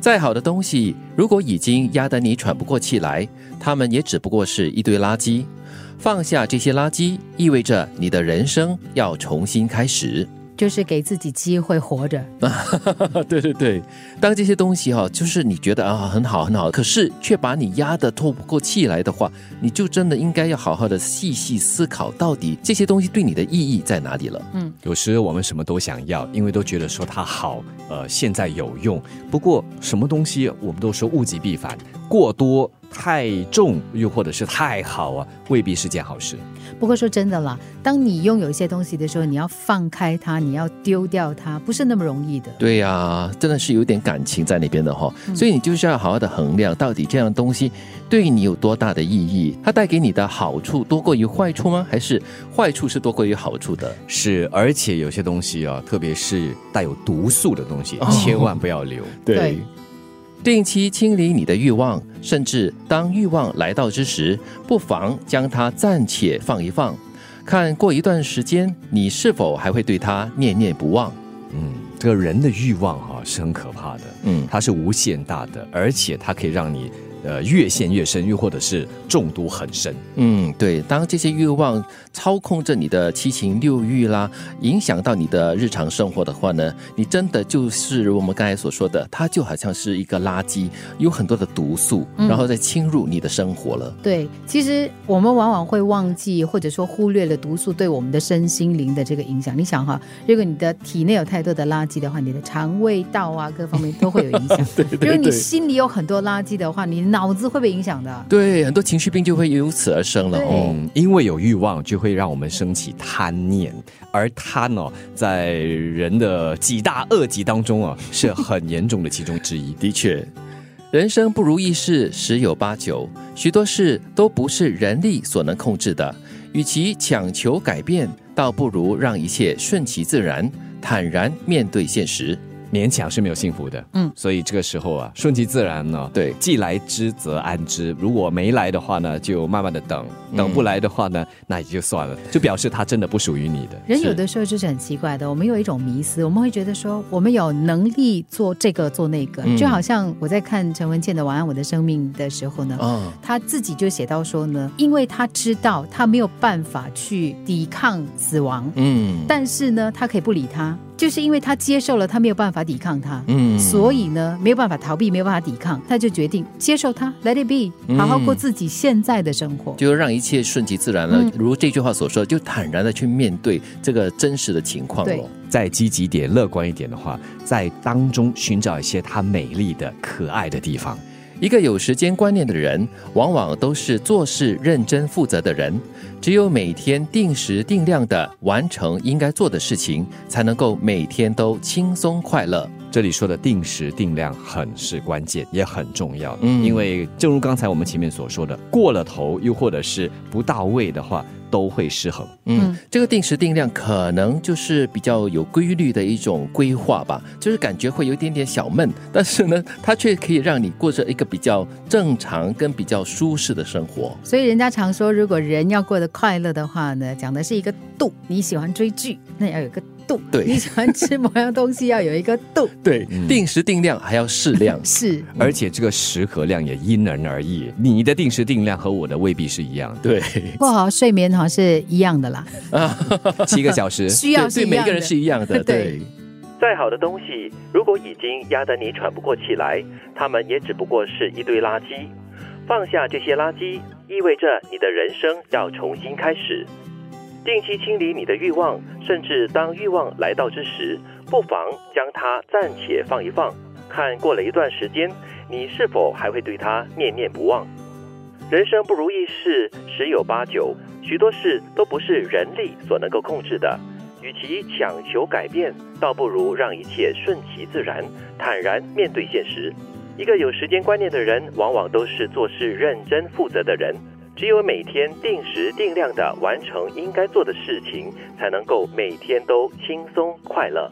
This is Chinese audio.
再好的东西，如果已经压得你喘不过气来，它们也只不过是一堆垃圾。放下这些垃圾，意味着你的人生要重新开始。就是给自己机会活着。对对对，当这些东西哈，就是你觉得啊很好很好，可是却把你压得透不过气来的话，你就真的应该要好好的细细思考，到底这些东西对你的意义在哪里了。嗯，有时我们什么都想要，因为都觉得说它好，呃，现在有用。不过什么东西我们都说物极必反，过多。太重又或者是太好啊，未必是件好事。不过说真的啦，当你拥有一些东西的时候，你要放开它，你要丢掉它，不是那么容易的。对呀，真的是有点感情在那边的哈，所以你就是要好好的衡量，到底这样东西对你有多大的意义，它带给你的好处多过于坏处吗？还是坏处是多过于好处的？是，而且有些东西啊，特别是带有毒素的东西，千万不要留。对。定期清理你的欲望，甚至当欲望来到之时，不妨将它暂且放一放，看过一段时间，你是否还会对它念念不忘。嗯，这个人的欲望哈是很可怕的，嗯，它是无限大的，而且它可以让你。呃，越陷越深，又或者是中毒很深。嗯，对。当这些欲望操控着你的七情六欲啦，影响到你的日常生活的话呢，你真的就是我们刚才所说的，它就好像是一个垃圾，有很多的毒素，然后再侵入你的生活了。对，其实我们往往会忘记，或者说忽略了毒素对我们的身心灵的这个影响。你想哈，如果你的体内有太多的垃圾的话，你的肠胃道啊，各方面都会有影响。对对对。如果你心里有很多垃圾的话，你。脑子会被影响的，对，很多情绪病就会由此而生了。嗯，因为有欲望，就会让我们升起贪念，而贪哦，在人的几大恶疾当中啊，是很严重的其中之一。的确，人生不如意事十有八九，许多事都不是人力所能控制的。与其强求改变，倒不如让一切顺其自然，坦然面对现实。勉强是没有幸福的，嗯，所以这个时候啊，顺其自然呢，对，既来之则安之。如果没来的话呢，就慢慢的等，等不来的话呢，那也就算了，就表示他真的不属于你的。人有的时候就是很奇怪的，我们有一种迷思，我们会觉得说，我们有能力做这个做那个，就好像我在看陈文茜的《晚安我的生命》的时候呢，嗯，他自己就写到说呢，因为他知道他没有办法去抵抗死亡，嗯，但是呢，他可以不理他。就是因为他接受了，他没有办法抵抗他，嗯，所以呢，没有办法逃避，没有办法抵抗，他就决定接受他，Let it be，好好过自己现在的生活，就让一切顺其自然了。如这句话所说，就坦然的去面对这个真实的情况了。再积极点、乐观一点的话，在当中寻找一些他美丽的、可爱的地方。一个有时间观念的人，往往都是做事认真负责的人。只有每天定时定量的完成应该做的事情，才能够每天都轻松快乐。这里说的定时定量很是关键，也很重要。嗯，因为正如刚才我们前面所说的，过了头又或者是不到位的话。都会失衡。嗯，这个定时定量可能就是比较有规律的一种规划吧，就是感觉会有一点点小闷，但是呢，它却可以让你过着一个比较正常跟比较舒适的生活。所以人家常说，如果人要过得快乐的话呢，讲的是一个度。你喜欢追剧，那要有个。度。对，你喜欢吃某样东西要有一个度，对，定时定量还要适量，是，而且这个时和量也因人而异，你的定时定量和我的未必是一样的，对，不好睡眠好像是一样的啦，七个小时。需要对每个人是一样的，对。再好的东西，如果已经压得你喘不过气来，它们也只不过是一堆垃圾。放下这些垃圾，意味着你的人生要重新开始。定期清理你的欲望，甚至当欲望来到之时，不妨将它暂且放一放，看过了一段时间，你是否还会对它念念不忘。人生不如意事十有八九，许多事都不是人力所能够控制的。与其强求改变，倒不如让一切顺其自然，坦然面对现实。一个有时间观念的人，往往都是做事认真负责的人。只有每天定时定量的完成应该做的事情，才能够每天都轻松快乐。